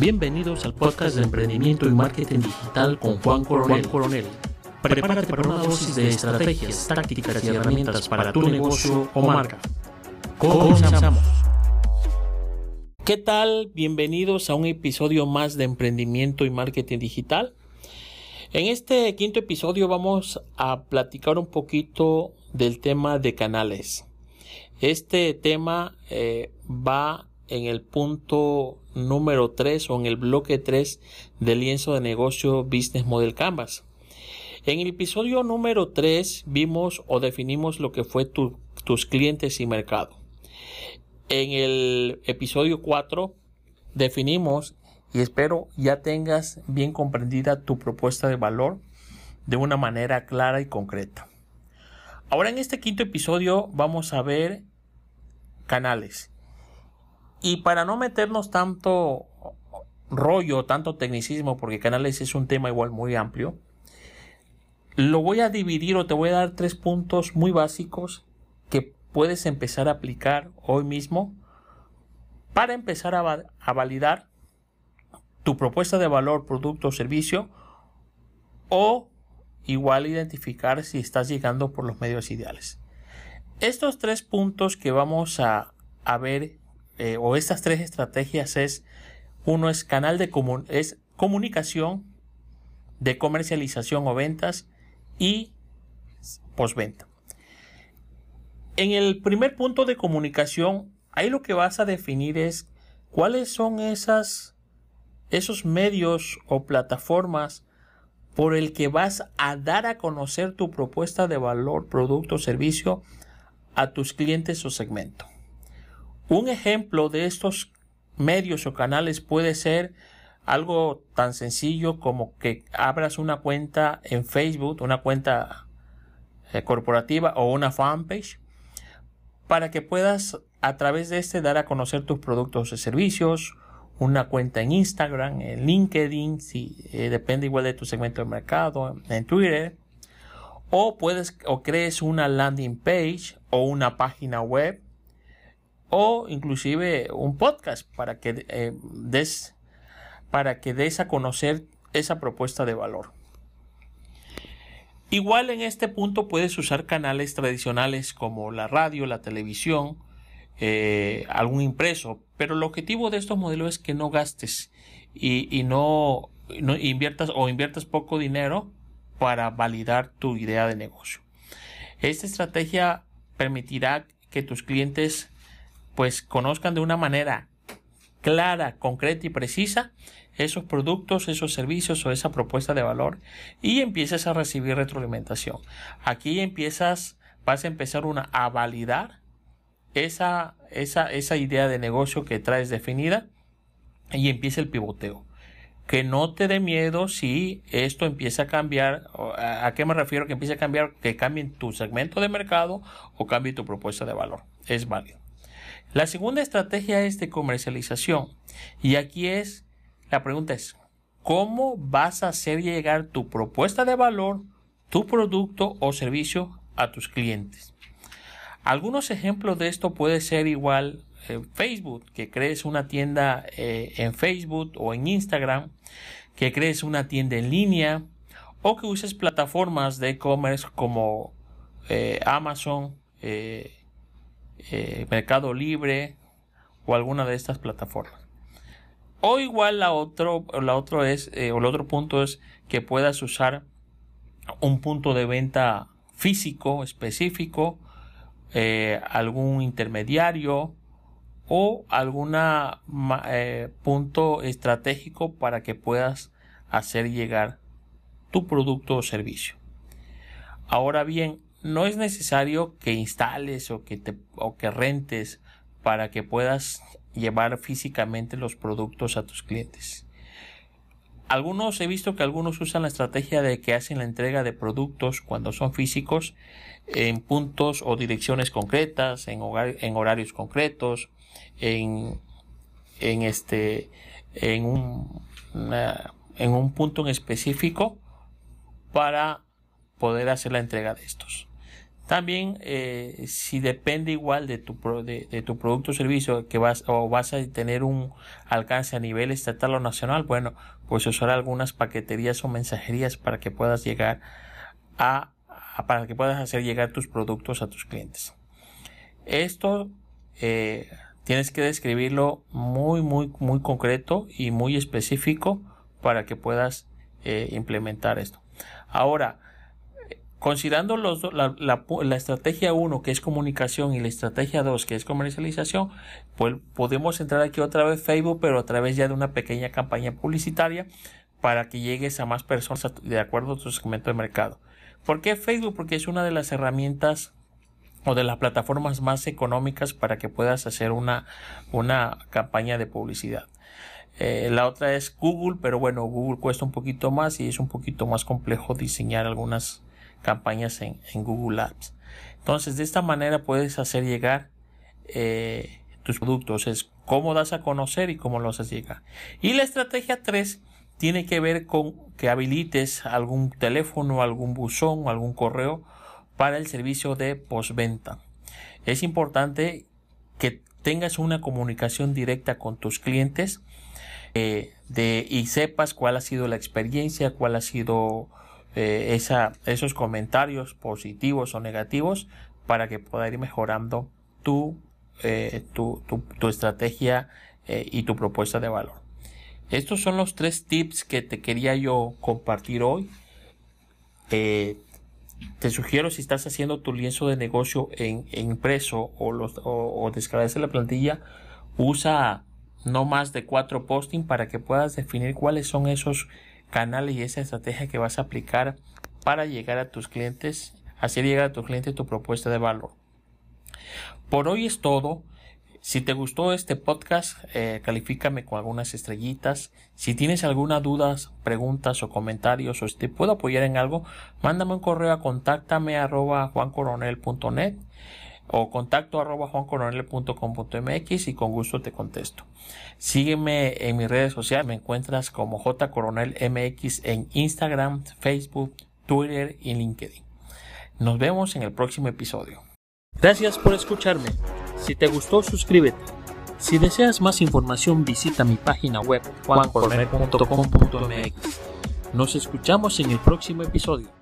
Bienvenidos al podcast de emprendimiento y marketing digital con Juan Coronel. Coronel. Prepárate para una dosis de estrategias, tácticas y herramientas para tu negocio o marca. Comenzamos. ¿Qué tal? Bienvenidos a un episodio más de emprendimiento y marketing digital. En este quinto episodio vamos a platicar un poquito del tema de canales. Este tema eh, va en el punto número 3 o en el bloque 3 del lienzo de negocio Business Model Canvas. En el episodio número 3 vimos o definimos lo que fue tus clientes y mercado. En el episodio 4 definimos y espero ya tengas bien comprendida tu propuesta de valor de una manera clara y concreta. Ahora en este quinto episodio vamos a ver canales y para no meternos tanto rollo, tanto tecnicismo, porque canales es un tema igual muy amplio, lo voy a dividir o te voy a dar tres puntos muy básicos que puedes empezar a aplicar hoy mismo para empezar a, validar tu propuesta de valor, producto o servicio o igual identificar si estás llegando por los medios ideales. Estos tres puntos que vamos a, a ver eh, o estas tres estrategias es, uno es canal de es comunicación, de comercialización o ventas y postventa. En el primer punto de comunicación, ahí lo que vas a definir es cuáles son esas, esos medios o plataformas por el que vas a dar a conocer tu propuesta de valor, producto o servicio a tus clientes o segmento. Un ejemplo de estos medios o canales puede ser algo tan sencillo como que abras una cuenta en Facebook, una cuenta eh, corporativa o una fanpage para que puedas a través de este dar a conocer tus productos y servicios, una cuenta en Instagram, en LinkedIn, si eh, depende igual de tu segmento de mercado, en Twitter, o puedes o crees una landing page o una página web o inclusive un podcast para que eh, des para que des a conocer esa propuesta de valor. Igual en este punto puedes usar canales tradicionales como la radio, la televisión, eh, algún impreso, pero el objetivo de estos modelos es que no gastes y, no, no inviertas o inviertas poco dinero para validar tu idea de negocio. Esta estrategia permitirá que tus clientes pues conozcan de una manera clara, concreta y precisa esos productos, esos servicios o esa propuesta de valor y empieces a recibir retroalimentación. Aquí empiezas, vas a empezar una, a validar esa, esa, esa idea de negocio que traes definida y empieza el pivoteo. Que no te dé miedo si esto empieza a cambiar. ¿A qué me refiero que empiece a cambiar? Que cambie tu segmento de mercado o cambie tu propuesta de valor. Es válido. La segunda estrategia es de comercialización. Y aquí es, la pregunta es, ¿cómo vas a hacer llegar tu propuesta de valor, tu producto o servicio a tus clientes? Algunos ejemplos de esto puede ser igual eh, Facebook, que crees una tienda eh, en Facebook o en Instagram, que crees una tienda en línea o que uses plataformas de e-commerce como eh, Amazon, eh, Mercado Libre o alguna de estas plataformas. O igual la otro, la otro es, eh, o el otro punto es que puedas usar un punto de venta físico específico, eh, algún intermediario o algún punto estratégico para que puedas hacer llegar tu producto o servicio. Ahora bien, no es necesario que instales o que, te, o que rentes para que puedas llevar físicamente los productos a tus clientes. Algunos he visto que algunos usan la estrategia de que hacen la entrega de productos cuando son físicos en puntos o direcciones concretas, en, horarios concretos, en, en este, en un, en un punto en específico para poder hacer la entrega de estos. También, eh, si depende igual de tu, de, tu producto o servicio que vas o vas a tener un alcance a nivel estatal o nacional, bueno, pues usar algunas paqueterías o mensajerías para que puedas llegar a, para que puedas hacer llegar tus productos a tus clientes. Esto eh, tienes que describirlo muy, muy, muy concreto y muy específico para que puedas eh, implementar esto. Ahora, Considerando los, la, la, estrategia 1 que es comunicación y la estrategia 2 que es comercialización, pues podemos entrar aquí otra vez Facebook, pero a través ya de una pequeña campaña publicitaria para que llegues a más personas de acuerdo a tu segmento de mercado. ¿Por qué Facebook? Porque es una de las herramientas o de las plataformas más económicas para que puedas hacer una, una campaña de publicidad. Eh, la otra es Google, pero bueno, Google cuesta un poquito más y es un poquito más complejo diseñar algunas campañas en, Google Ads. Entonces, de esta manera puedes hacer llegar eh, tus productos. Es cómo das a conocer y cómo los haces llegar. Y la estrategia 3 tiene que ver con que habilites algún teléfono, algún buzón, algún correo para el servicio de postventa. Es importante que tengas una comunicación directa con tus clientes eh, y sepas cuál ha sido la experiencia, cuál ha sido eh, esa, esos comentarios positivos o negativos para que pueda ir mejorando tu, eh, tu, tu, estrategia eh, y tu propuesta de valor. Estos son los tres tips que te quería yo compartir hoy. te sugiero si estás haciendo tu lienzo de negocio en, impreso o, los, o, la plantilla, usa no más de cuatro posting para que puedas definir cuáles son esos canales y esa estrategia que vas a aplicar para llegar a tus clientes, hacer llegar a tu cliente tu propuesta de valor. Por hoy es todo. Si te gustó este podcast, eh, califícame con algunas estrellitas. Si tienes alguna dudas, preguntas o comentarios o si te puedo apoyar en algo, mándame un correo a contáctame arroba juancoronel.net o contacto arroba juancoronel.com.mx y con gusto te contesto. Sígueme en mis redes sociales, me encuentras como jcoronelmx en Instagram, Facebook, Twitter y LinkedIn. Nos vemos en el próximo episodio. Gracias por escucharme. Si te gustó, suscríbete. Si deseas más información, visita mi página web juancoronel.com.mx. Nos escuchamos en el próximo episodio.